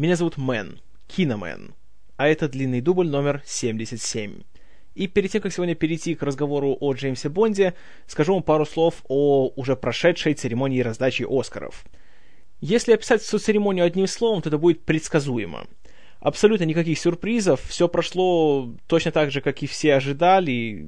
Меня зовут Мэн, Киномен, а это длинный дубль номер 77. И перед тем, как сегодня перейти к разговору о Джеймсе Бонде, скажу вам пару слов о уже прошедшей церемонии раздачи Оскаров. Если описать всю церемонию одним словом, то это будет предсказуемо. Абсолютно никаких сюрпризов, все прошло точно так же, как и все ожидали.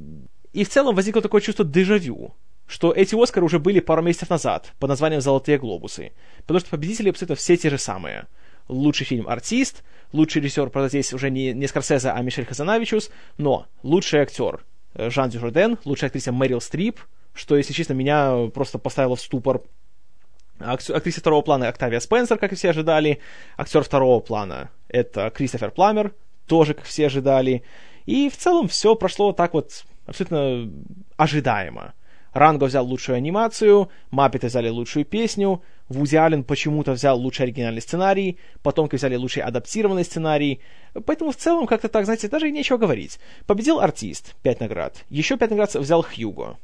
И в целом возникло такое чувство дежавю что эти Оскары уже были пару месяцев назад под названием «Золотые глобусы», потому что победители абсолютно все те же самые. Лучший фильм «Артист», лучший режиссер, правда, здесь уже не, не Скорсезе, а Мишель Хазанавичус, но лучший актер э, Жан Дюжарден, лучшая актриса Мэрил Стрип, что, если честно, меня просто поставило в ступор. Актриса второго плана Октавия Спенсер, как и все ожидали. Актер второго плана — это Кристофер Пламер, тоже, как все ожидали. И в целом все прошло так вот абсолютно ожидаемо. Ранго взял лучшую анимацию, Маппеты взяли лучшую песню, Вуди Аллен почему-то взял лучший оригинальный сценарий, потомки взяли лучший адаптированный сценарий. Поэтому в целом как-то так, знаете, даже и нечего говорить. Победил артист, 5 наград. Еще 5 наград взял Хьюго.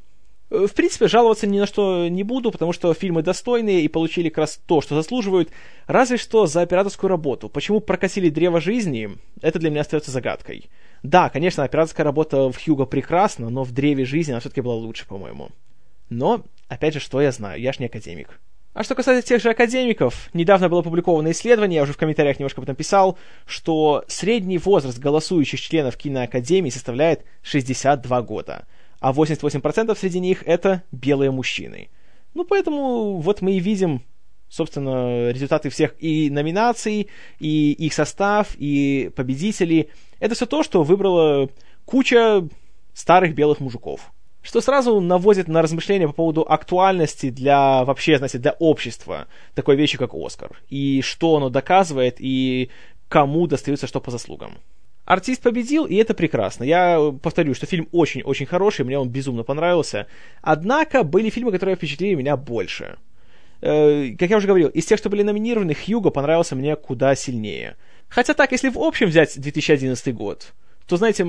Э, в принципе, жаловаться ни на что не буду, потому что фильмы достойные и получили как раз то, что заслуживают. Разве что за операторскую работу. Почему прокатили древо жизни, это для меня остается загадкой. Да, конечно, операторская работа в Хьюго прекрасна, но в древе жизни она все-таки была лучше, по-моему. Но, опять же, что я знаю, я ж не академик. А что касается тех же академиков, недавно было опубликовано исследование, я уже в комментариях немножко об этом писал, что средний возраст голосующих членов киноакадемии составляет 62 года, а 88% среди них это белые мужчины. Ну, поэтому вот мы и видим, собственно, результаты всех и номинаций, и их состав, и победителей. Это все то, что выбрала куча старых белых мужиков что сразу наводит на размышления по поводу актуальности для вообще, знаете, для общества такой вещи, как Оскар. И что оно доказывает, и кому достается что по заслугам. Артист победил, и это прекрасно. Я повторю, что фильм очень-очень хороший, мне он безумно понравился. Однако были фильмы, которые впечатлили меня больше. Э, как я уже говорил, из тех, что были номинированы, Хьюго понравился мне куда сильнее. Хотя так, если в общем взять 2011 год, то, знаете,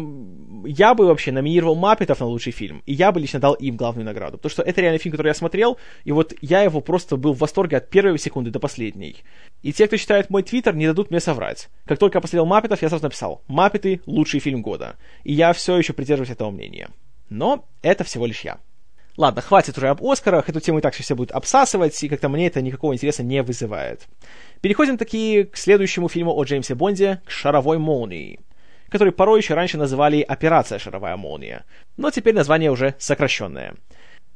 я бы вообще номинировал Маппетов на лучший фильм, и я бы лично дал им главную награду. Потому что это реально фильм, который я смотрел, и вот я его просто был в восторге от первой секунды до последней. И те, кто читает мой твиттер, не дадут мне соврать. Как только я посмотрел Маппетов, я сразу написал «Маппеты – лучший фильм года». И я все еще придерживаюсь этого мнения. Но это всего лишь я. Ладно, хватит уже об Оскарах, эту тему и так все будут обсасывать, и как-то мне это никакого интереса не вызывает. Переходим таки к следующему фильму о Джеймсе Бонде, к «Шаровой молнии» который порой еще раньше называли «Операция Шаровая молния», но теперь название уже сокращенное.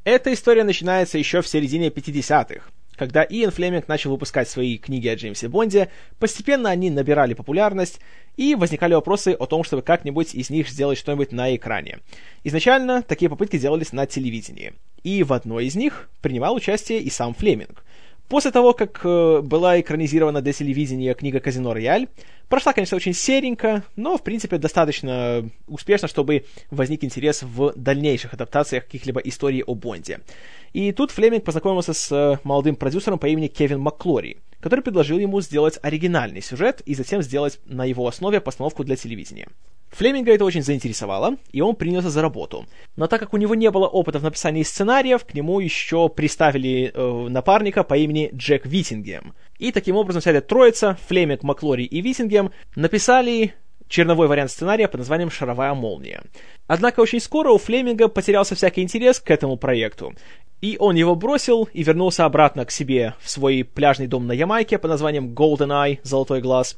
Эта история начинается еще в середине 50-х, когда Иэн Флеминг начал выпускать свои книги о Джеймсе Бонде, постепенно они набирали популярность, и возникали вопросы о том, чтобы как-нибудь из них сделать что-нибудь на экране. Изначально такие попытки делались на телевидении, и в одной из них принимал участие и сам Флеминг. После того, как э, была экранизирована для телевидения книга «Казино Рояль», прошла, конечно, очень серенько, но, в принципе, достаточно успешно, чтобы возник интерес в дальнейших адаптациях каких-либо историй о Бонде. И тут Флеминг познакомился с э, молодым продюсером по имени Кевин Макклори, который предложил ему сделать оригинальный сюжет и затем сделать на его основе постановку для телевидения. Флеминга это очень заинтересовало, и он принялся за работу. Но так как у него не было опыта в написании сценариев, к нему еще приставили э, напарника по имени Джек Витингем. И таким образом вся эта троица, Флеминг, Маклори и Витингем, написали черновой вариант сценария под названием «Шаровая молния». Однако очень скоро у Флеминга потерялся всякий интерес к этому проекту, и он его бросил и вернулся обратно к себе в свой пляжный дом на Ямайке под названием Golden Eye, Золотой глаз,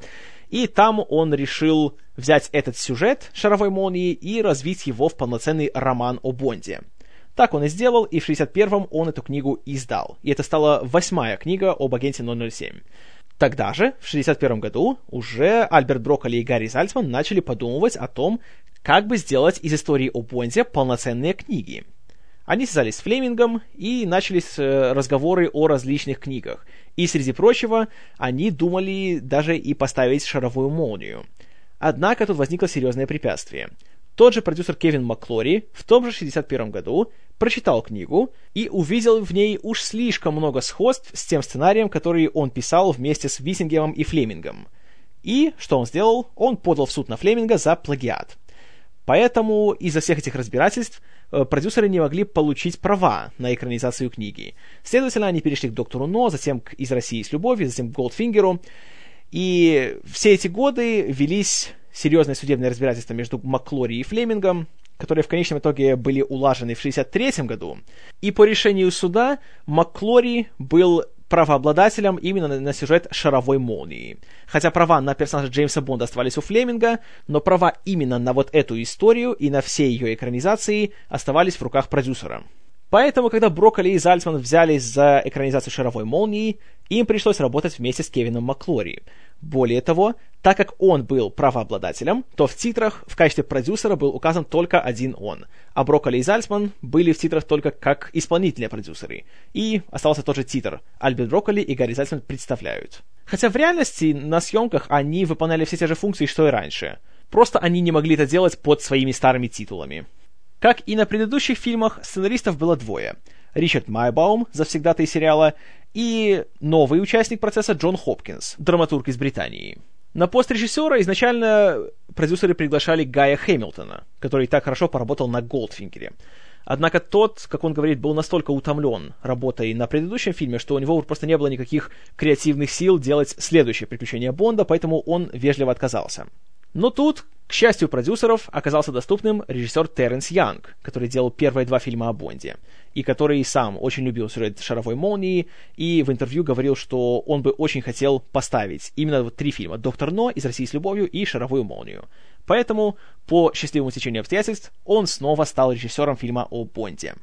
и там он решил взять этот сюжет шаровой молнии и развить его в полноценный роман о Бонде. Так он и сделал, и в 61-м он эту книгу издал. И это стала восьмая книга об агенте 007. Тогда же, в 61 году, уже Альберт Брокколи и Гарри Зальцман начали подумывать о том, как бы сделать из истории о Бонде полноценные книги. Они связались с Флемингом и начались э, разговоры о различных книгах. И, среди прочего, они думали даже и поставить шаровую молнию. Однако тут возникло серьезное препятствие. Тот же продюсер Кевин Макклори в том же 61 году прочитал книгу и увидел в ней уж слишком много сходств с тем сценарием, который он писал вместе с Виссингемом и Флемингом. И, что он сделал? Он подал в суд на Флеминга за плагиат. Поэтому из-за всех этих разбирательств э, продюсеры не могли получить права на экранизацию книги. Следовательно, они перешли к доктору Но, затем к «Из России с любовью», затем к Голдфингеру. И все эти годы велись серьезные судебные разбирательства между Маклори и Флемингом, которые в конечном итоге были улажены в 1963 году. И по решению суда Маклори был правообладателем именно на, на сюжет «Шаровой молнии». Хотя права на персонажа Джеймса Бонда оставались у Флеминга, но права именно на вот эту историю и на все ее экранизации оставались в руках продюсера. Поэтому, когда Брокколи и Зальцман взялись за экранизацию «Шаровой молнии», им пришлось работать вместе с Кевином Маклори. Более того, так как он был правообладателем, то в титрах в качестве продюсера был указан только один он, а Брокколи и Зальцман были в титрах только как исполнительные продюсеры. И остался тот же титр. Альберт Брокколи и Гарри Зальцман представляют. Хотя в реальности на съемках они выполняли все те же функции, что и раньше. Просто они не могли это делать под своими старыми титулами. Как и на предыдущих фильмах, сценаристов было двое. Ричард Майбаум, завсегдатый сериала, и новый участник процесса Джон Хопкинс, драматург из Британии. На пост режиссера изначально продюсеры приглашали Гая Хэмилтона, который так хорошо поработал на Голдфингере. Однако тот, как он говорит, был настолько утомлен работой на предыдущем фильме, что у него просто не было никаких креативных сил делать следующее приключение Бонда, поэтому он вежливо отказался. Но тут, к счастью продюсеров, оказался доступным режиссер Терренс Янг, который делал первые два фильма о Бонде, и который сам очень любил сюжет «Шаровой молнии», и в интервью говорил, что он бы очень хотел поставить именно вот три фильма «Доктор Но», «Из России с любовью» и «Шаровую молнию». Поэтому, по счастливому течению обстоятельств, он снова стал режиссером фильма о Бонде.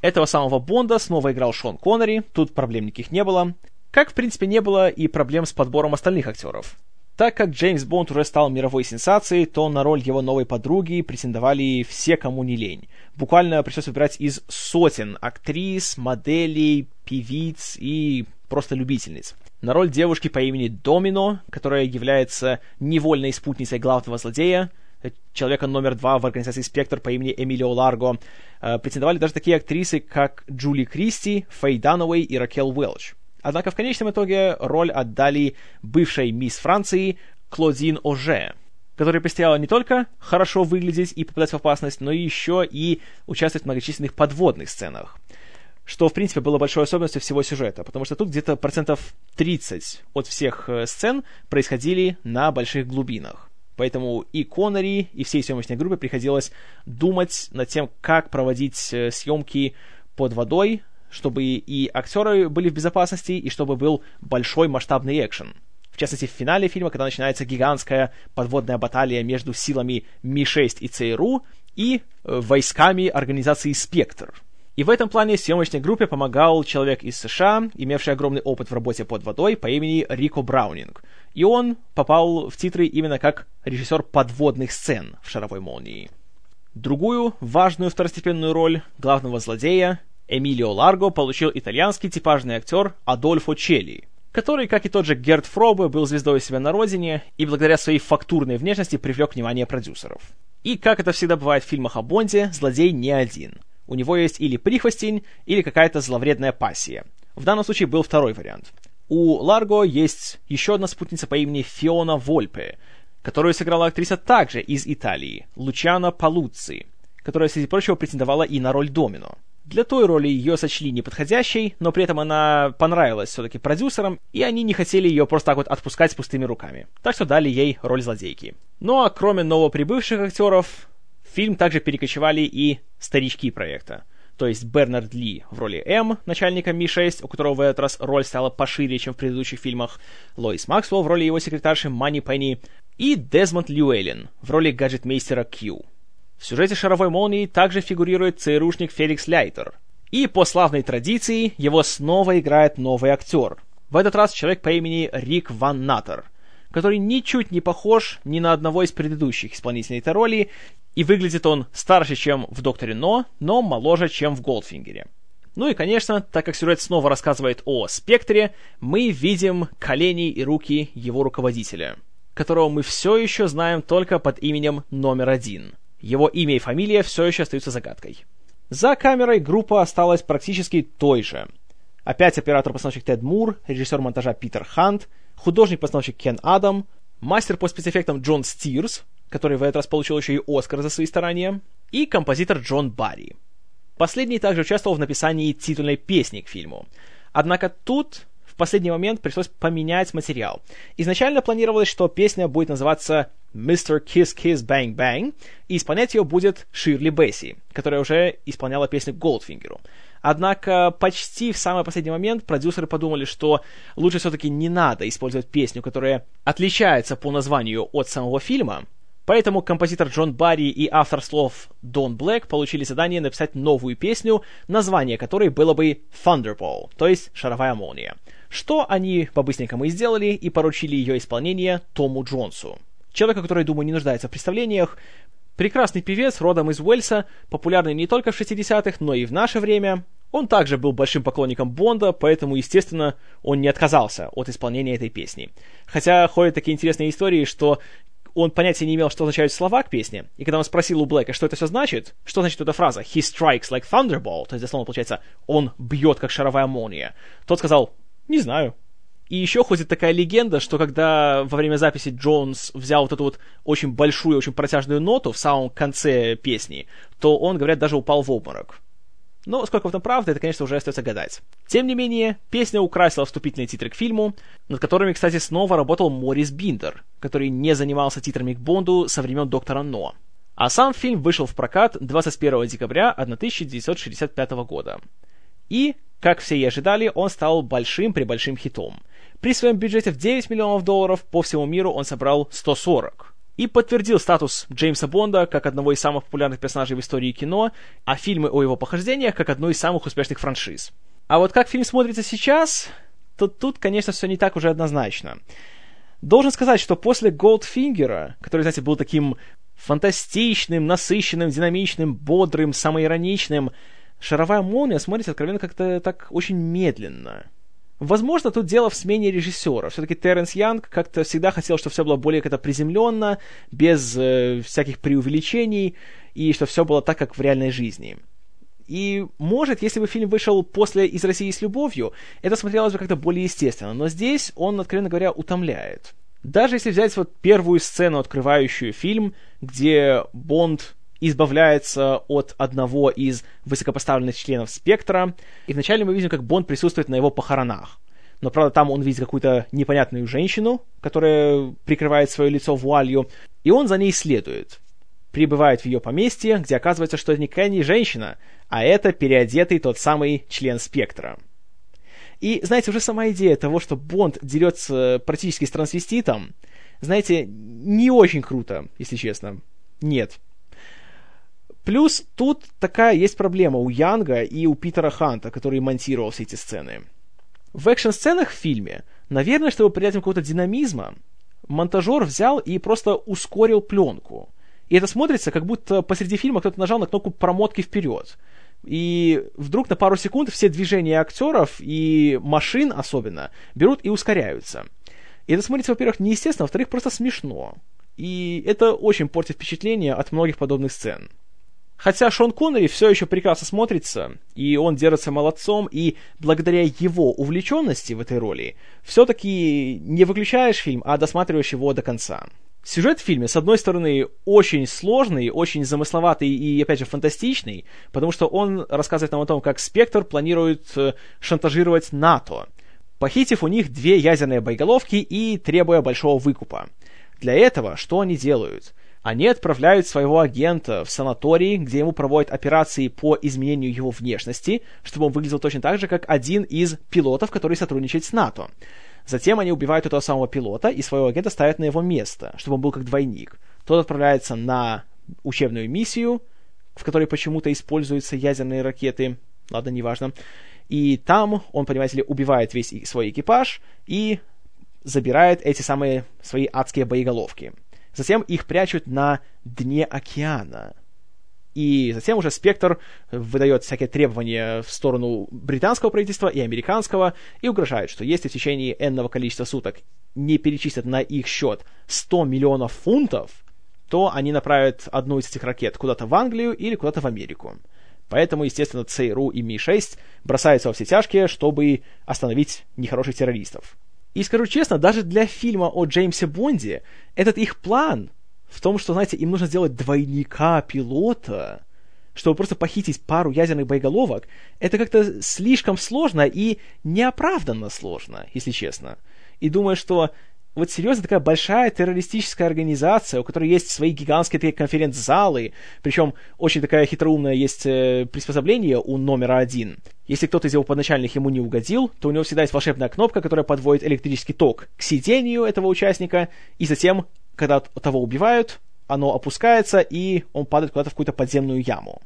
Этого самого Бонда снова играл Шон Коннери, тут проблем никаких не было. Как, в принципе, не было и проблем с подбором остальных актеров. Так как Джеймс Бонд уже стал мировой сенсацией, то на роль его новой подруги претендовали все, кому не лень. Буквально пришлось выбирать из сотен актрис, моделей, певиц и просто любительниц. На роль девушки по имени Домино, которая является невольной спутницей главного злодея, человека номер два в организации «Спектр» по имени Эмилио Ларго, э, претендовали даже такие актрисы, как Джули Кристи, Фэй Дануэй и Ракел Уэлч. Однако в конечном итоге роль отдали бывшей мисс Франции Клодин Оже, которая предстояло не только хорошо выглядеть и попадать в опасность, но еще и участвовать в многочисленных подводных сценах. Что, в принципе, было большой особенностью всего сюжета, потому что тут где-то процентов 30 от всех э, сцен происходили на больших глубинах. Поэтому и Коннери, и всей съемочной группе приходилось думать над тем, как проводить э, съемки под водой, чтобы и актеры были в безопасности, и чтобы был большой масштабный экшен. В частности, в финале фильма, когда начинается гигантская подводная баталия между силами Ми-6 и ЦРУ и э, войсками организации «Спектр». И в этом плане съемочной группе помогал человек из США, имевший огромный опыт в работе под водой по имени Рико Браунинг. И он попал в титры именно как режиссер подводных сцен в «Шаровой молнии». Другую важную второстепенную роль главного злодея Эмилио Ларго получил итальянский типажный актер Адольфо Челли, который, как и тот же Герт Фробе, был звездой себя на родине и благодаря своей фактурной внешности привлек внимание продюсеров. И, как это всегда бывает в фильмах о Бонде, злодей не один. У него есть или прихвостень, или какая-то зловредная пассия. В данном случае был второй вариант. У Ларго есть еще одна спутница по имени Фиона Вольпе, которую сыграла актриса также из Италии, Лучана Палуцци, которая, среди прочего, претендовала и на роль Домино. Для той роли ее сочли неподходящей, но при этом она понравилась все-таки продюсерам, и они не хотели ее просто так вот отпускать с пустыми руками. Так что дали ей роль злодейки. Ну а кроме новоприбывших актеров, в фильм также перекочевали и старички проекта. То есть Бернард Ли в роли М, начальника Ми-6, у которого в этот раз роль стала пошире, чем в предыдущих фильмах, Лоис Максвелл в роли его секретарши Мани Пенни и Дезмонд Льюэллен в роли гаджетмейстера Кью. В сюжете «Шаровой молнии» также фигурирует ЦРУшник Феликс Ляйтер. И по славной традиции его снова играет новый актер. В этот раз человек по имени Рик Ван Наттер, который ничуть не похож ни на одного из предыдущих исполнителей этой роли, и выглядит он старше, чем в «Докторе Но», но моложе, чем в «Голдфингере». Ну и, конечно, так как сюжет снова рассказывает о спектре, мы видим колени и руки его руководителя, которого мы все еще знаем только под именем номер один — его имя и фамилия все еще остаются загадкой. За камерой группа осталась практически той же. Опять оператор-постановщик Тед Мур, режиссер монтажа Питер Хант, художник-постановщик Кен Адам, мастер по спецэффектам Джон Стирс, который в этот раз получил еще и Оскар за свои старания, и композитор Джон Барри. Последний также участвовал в написании титульной песни к фильму. Однако тут в последний момент пришлось поменять материал. Изначально планировалось, что песня будет называться Mr. Kiss Kiss Bang Bang, и исполнять ее будет Ширли Бесси, которая уже исполняла песню Голдфингеру. Однако почти в самый последний момент продюсеры подумали, что лучше все-таки не надо использовать песню, которая отличается по названию от самого фильма, Поэтому композитор Джон Барри и автор слов Дон Блэк получили задание написать новую песню, название которой было бы Thunderball, то есть «Шаровая молния». Что они по-быстренькому и сделали, и поручили ее исполнение Тому Джонсу. Человека, который, думаю, не нуждается в представлениях, прекрасный певец, родом из Уэльса, популярный не только в 60-х, но и в наше время. Он также был большим поклонником Бонда, поэтому, естественно, он не отказался от исполнения этой песни. Хотя ходят такие интересные истории, что он понятия не имел, что означают слова к песне, и когда он спросил у Блэка, что это все значит, что значит эта фраза «he strikes like thunderbolt», то есть дословно получается «он бьет, как шаровая молния», тот сказал «не знаю». И еще ходит такая легенда, что когда во время записи Джонс взял вот эту вот очень большую, очень протяжную ноту в самом конце песни, то он, говорят, даже упал в обморок. Но сколько в этом правды, это, конечно, уже остается гадать. Тем не менее, песня украсила вступительные титры к фильму, над которыми, кстати, снова работал Морис Биндер, который не занимался титрами к Бонду со времен Доктора Но. А сам фильм вышел в прокат 21 декабря 1965 года. И, как все и ожидали, он стал большим-пребольшим хитом. При своем бюджете в 9 миллионов долларов по всему миру он собрал 140 и подтвердил статус Джеймса Бонда как одного из самых популярных персонажей в истории кино, а фильмы о его похождениях как одной из самых успешных франшиз. А вот как фильм смотрится сейчас, то тут, конечно, все не так уже однозначно. Должен сказать, что после Голдфингера, который, знаете, был таким фантастичным, насыщенным, динамичным, бодрым, самоироничным, «Шаровая молния» смотрится откровенно как-то так очень медленно. Возможно, тут дело в смене режиссера. Все-таки Терренс Янг как-то всегда хотел, чтобы все было более как-то приземленно, без э, всяких преувеличений, и что все было так, как в реальной жизни. И, может, если бы фильм вышел после «Из России с любовью», это смотрелось бы как-то более естественно. Но здесь он, откровенно говоря, утомляет. Даже если взять вот первую сцену, открывающую фильм, где Бонд избавляется от одного из высокопоставленных членов спектра, и вначале мы видим, как Бонд присутствует на его похоронах. Но, правда, там он видит какую-то непонятную женщину, которая прикрывает свое лицо вуалью, и он за ней следует. Прибывает в ее поместье, где оказывается, что это никакая не женщина, а это переодетый тот самый член спектра. И, знаете, уже сама идея того, что Бонд дерется практически с трансвеститом, знаете, не очень круто, если честно. Нет. Плюс тут такая есть проблема у Янга и у Питера Ханта, который монтировал все эти сцены. В экшн-сценах в фильме, наверное, чтобы придать им какого-то динамизма, монтажер взял и просто ускорил пленку. И это смотрится, как будто посреди фильма кто-то нажал на кнопку промотки вперед. И вдруг на пару секунд все движения актеров и машин особенно берут и ускоряются. И это смотрится, во-первых, неестественно, во-вторых, просто смешно. И это очень портит впечатление от многих подобных сцен. Хотя Шон Коннери все еще прекрасно смотрится, и он держится молодцом, и благодаря его увлеченности в этой роли, все-таки не выключаешь фильм, а досматриваешь его до конца. Сюжет в фильме, с одной стороны, очень сложный, очень замысловатый и, опять же, фантастичный, потому что он рассказывает нам о том, как Спектр планирует э, шантажировать НАТО, похитив у них две ядерные боеголовки и требуя большого выкупа. Для этого что они делают? Они отправляют своего агента в санаторий, где ему проводят операции по изменению его внешности, чтобы он выглядел точно так же, как один из пилотов, который сотрудничает с НАТО. Затем они убивают этого самого пилота и своего агента ставят на его место, чтобы он был как двойник. Тот отправляется на учебную миссию, в которой почему-то используются ядерные ракеты. Ладно, неважно. И там он, понимаете ли, убивает весь свой экипаж и забирает эти самые свои адские боеголовки. Затем их прячут на дне океана. И затем уже Спектр выдает всякие требования в сторону британского правительства и американского и угрожает, что если в течение энного количества суток не перечислят на их счет 100 миллионов фунтов, то они направят одну из этих ракет куда-то в Англию или куда-то в Америку. Поэтому, естественно, ЦРУ и Ми-6 бросаются во все тяжкие, чтобы остановить нехороших террористов. И скажу честно, даже для фильма о Джеймсе Бонде этот их план в том, что, знаете, им нужно сделать двойника пилота, чтобы просто похитить пару ядерных боеголовок, это как-то слишком сложно и неоправданно сложно, если честно. И думаю, что вот серьезно такая большая террористическая организация, у которой есть свои гигантские такие конференц-залы, причем очень такая хитроумная есть э, приспособление у номера один. Если кто-то из его подначальных ему не угодил, то у него всегда есть волшебная кнопка, которая подводит электрический ток к сидению этого участника, и затем, когда того убивают, оно опускается, и он падает куда-то в какую-то подземную яму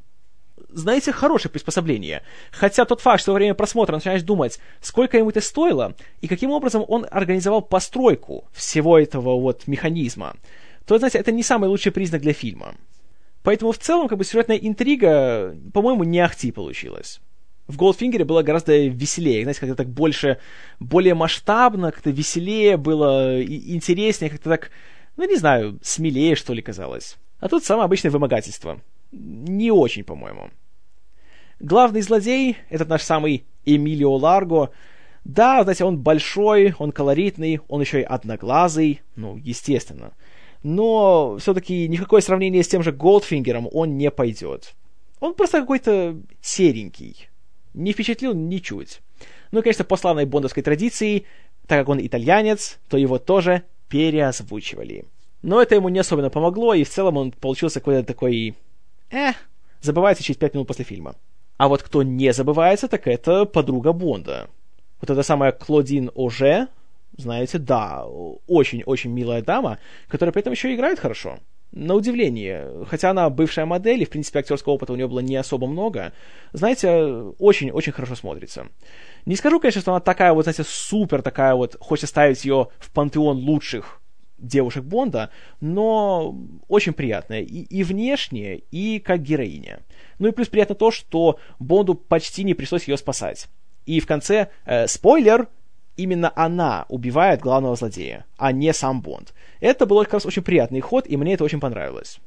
знаете, хорошее приспособление. Хотя тот факт, что во время просмотра начинаешь думать, сколько ему это стоило, и каким образом он организовал постройку всего этого вот механизма, то, знаете, это не самый лучший признак для фильма. Поэтому в целом, как бы, сюжетная интрига, по-моему, не ахти получилась. В Голдфингере было гораздо веселее, знаете, как-то так больше, более масштабно, как-то веселее было, интереснее, как-то так, ну, не знаю, смелее, что ли, казалось. А тут самое обычное вымогательство не очень, по-моему. Главный злодей, этот наш самый Эмилио Ларго, да, знаете, он большой, он колоритный, он еще и одноглазый, ну, естественно. Но все-таки никакое сравнение с тем же Голдфингером он не пойдет. Он просто какой-то серенький. Не впечатлил ничуть. Ну и, конечно, по славной бондовской традиции, так как он итальянец, то его тоже переозвучивали. Но это ему не особенно помогло, и в целом он получился какой-то такой э, забывается через пять минут после фильма. А вот кто не забывается, так это подруга Бонда. Вот эта самая Клодин Оже, знаете, да, очень-очень милая дама, которая при этом еще играет хорошо. На удивление, хотя она бывшая модель, и, в принципе, актерского опыта у нее было не особо много, знаете, очень-очень хорошо смотрится. Не скажу, конечно, что она такая вот, знаете, супер такая вот, хочется ставить ее в пантеон лучших девушек Бонда, но очень приятная и, и внешне, и как героиня. Ну и плюс приятно то, что Бонду почти не пришлось ее спасать. И в конце, э, спойлер, именно она убивает главного злодея, а не сам Бонд. Это был как раз очень приятный ход, и мне это очень понравилось.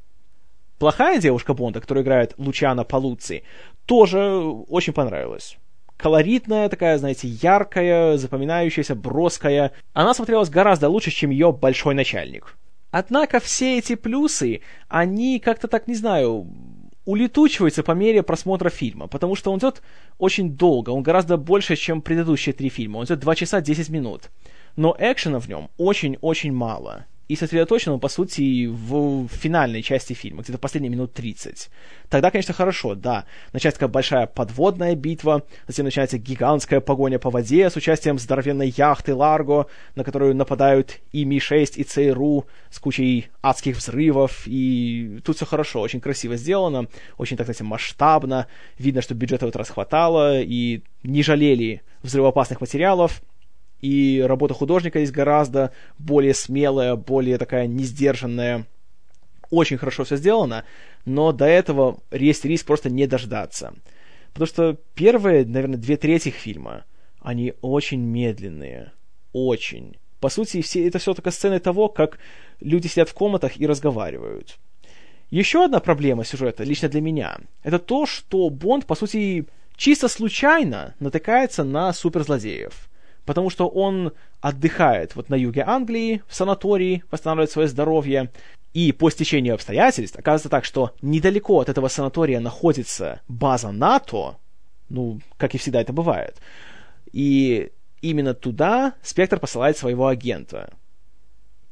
Плохая девушка Бонда, которая играет Лучана Палуци, тоже очень понравилась колоритная, такая, знаете, яркая, запоминающаяся, броская. Она смотрелась гораздо лучше, чем ее большой начальник. Однако все эти плюсы, они как-то так, не знаю, улетучиваются по мере просмотра фильма, потому что он идет очень долго, он гораздо больше, чем предыдущие три фильма, он идет 2 часа 10 минут. Но экшена в нем очень-очень мало и сосредоточен он, по сути, в финальной части фильма, где-то последние минут 30. Тогда, конечно, хорошо, да. Начинается такая большая подводная битва, затем начинается гигантская погоня по воде с участием здоровенной яхты Ларго, на которую нападают и Ми-6, и ЦРУ с кучей адских взрывов, и тут все хорошо, очень красиво сделано, очень, так сказать, масштабно, видно, что бюджета в этот раз хватало, и не жалели взрывоопасных материалов, и работа художника здесь гораздо более смелая, более такая несдержанная. Очень хорошо все сделано, но до этого есть риск просто не дождаться. Потому что первые, наверное, две трети фильма, они очень медленные. Очень. По сути, все, это все только сцены того, как люди сидят в комнатах и разговаривают. Еще одна проблема сюжета, лично для меня, это то, что Бонд, по сути, чисто случайно натыкается на суперзлодеев потому что он отдыхает вот на юге Англии, в санатории, восстанавливает свое здоровье, и по стечению обстоятельств оказывается так, что недалеко от этого санатория находится база НАТО, ну, как и всегда это бывает, и именно туда Спектр посылает своего агента.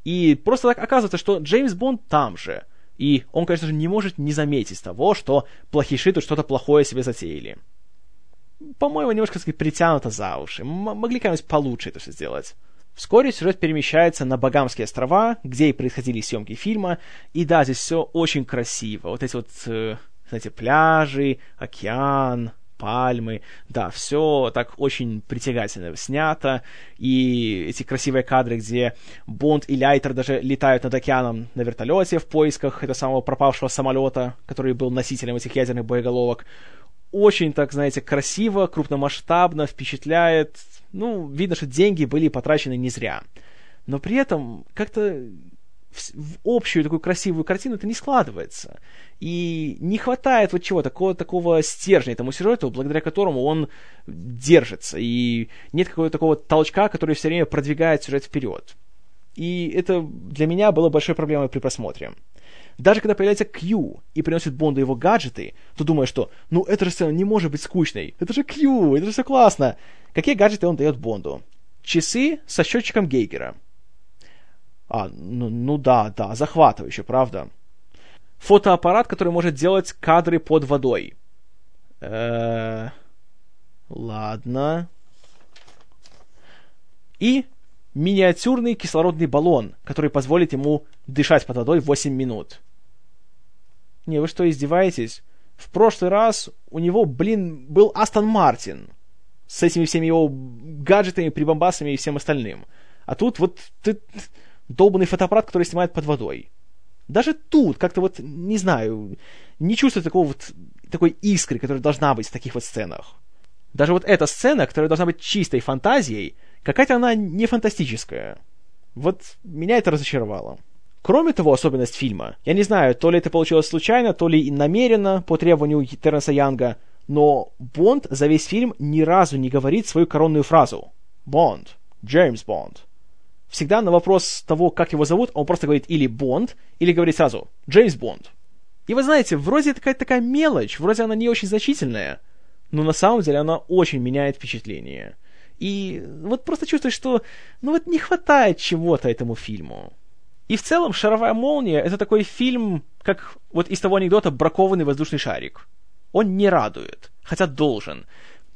И просто так оказывается, что Джеймс Бонд там же, и он, конечно же, не может не заметить того, что плохиши тут что-то плохое себе затеяли по-моему, немножко, так сказать, притянуто за уши. М- могли как-нибудь получше это все сделать. Вскоре сюжет перемещается на Багамские острова, где и происходили съемки фильма. И да, здесь все очень красиво. Вот эти вот, э, знаете, пляжи, океан, пальмы. Да, все так очень притягательно снято. И эти красивые кадры, где Бонд и Лайтер даже летают над океаном на вертолете в поисках этого самого пропавшего самолета, который был носителем этих ядерных боеголовок очень, так знаете, красиво, крупномасштабно, впечатляет. Ну, видно, что деньги были потрачены не зря. Но при этом как-то в, в общую такую красивую картину это не складывается. И не хватает вот чего, такого, такого стержня этому сюжету, благодаря которому он держится. И нет какого-то такого толчка, который все время продвигает сюжет вперед. И это для меня было большой проблемой при просмотре. Даже когда появляется Кью и приносит Бонду его гаджеты, то думаешь, что ну эта же сцена не может быть скучной. Это же Кью, это же все классно. Какие гаджеты он дает Бонду? Часы со счетчиком Гейгера. А, ну, ну да, да, захватывающе, правда. Фотоаппарат, который может делать кадры под водой. Э-э- ладно. И миниатюрный кислородный баллон, который позволит ему дышать под водой 8 минут. Не, вы что, издеваетесь? В прошлый раз у него, блин, был Астон Мартин с этими всеми его гаджетами, прибамбасами и всем остальным. А тут вот ты долбанный фотоаппарат, который снимает под водой. Даже тут как-то вот, не знаю, не чувствую такого вот, такой искры, которая должна быть в таких вот сценах. Даже вот эта сцена, которая должна быть чистой фантазией, какая-то она не фантастическая. Вот меня это разочаровало. Кроме того, особенность фильма, я не знаю, то ли это получилось случайно, то ли намеренно, по требованию Терренса Янга, но Бонд за весь фильм ни разу не говорит свою коронную фразу. Бонд. Джеймс Бонд. Всегда на вопрос того, как его зовут, он просто говорит или Бонд, или говорит сразу Джеймс Бонд. И вы знаете, вроде такая такая мелочь, вроде она не очень значительная, но на самом деле она очень меняет впечатление. И вот просто чувствуешь, что ну вот не хватает чего-то этому фильму. И в целом «Шаровая молния» — это такой фильм, как вот из того анекдота «Бракованный воздушный шарик» он не радует, хотя должен.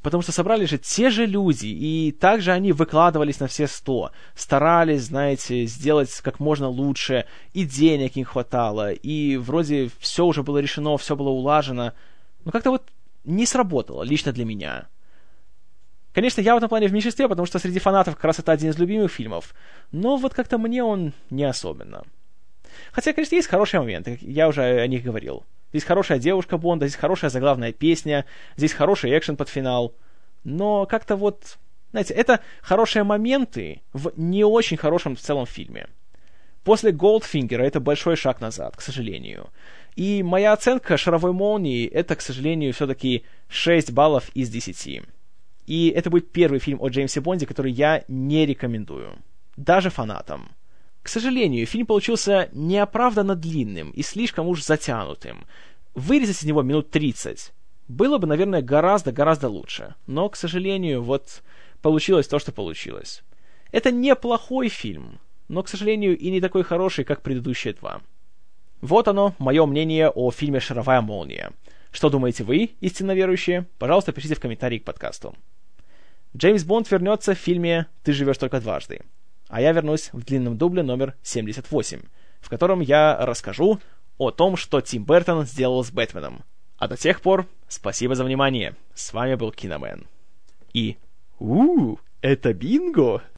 Потому что собрали же те же люди, и также они выкладывались на все сто, старались, знаете, сделать как можно лучше, и денег им хватало, и вроде все уже было решено, все было улажено, но как-то вот не сработало, лично для меня. Конечно, я в этом плане в меньшинстве, потому что среди фанатов как раз это один из любимых фильмов, но вот как-то мне он не особенно. Хотя, конечно, есть хорошие моменты, я уже о них говорил. Здесь хорошая девушка Бонда, здесь хорошая заглавная песня, здесь хороший экшен под финал. Но как-то вот, знаете, это хорошие моменты в не очень хорошем в целом фильме. После Голдфингера это большой шаг назад, к сожалению. И моя оценка «Шаровой молнии» это, к сожалению, все-таки 6 баллов из 10. И это будет первый фильм о Джеймсе Бонде, который я не рекомендую. Даже фанатам. К сожалению, фильм получился неоправданно длинным и слишком уж затянутым. Вырезать из него минут 30 было бы, наверное, гораздо-гораздо лучше. Но, к сожалению, вот получилось то, что получилось. Это неплохой фильм, но, к сожалению, и не такой хороший, как предыдущие два. Вот оно, мое мнение о фильме «Шаровая молния». Что думаете вы, истинно верующие? Пожалуйста, пишите в комментарии к подкасту. Джеймс Бонд вернется в фильме «Ты живешь только дважды» а я вернусь в длинном дубле номер 78, в котором я расскажу о том, что Тим Бертон сделал с Бэтменом. А до тех пор, спасибо за внимание. С вами был Киномен. И... у это бинго!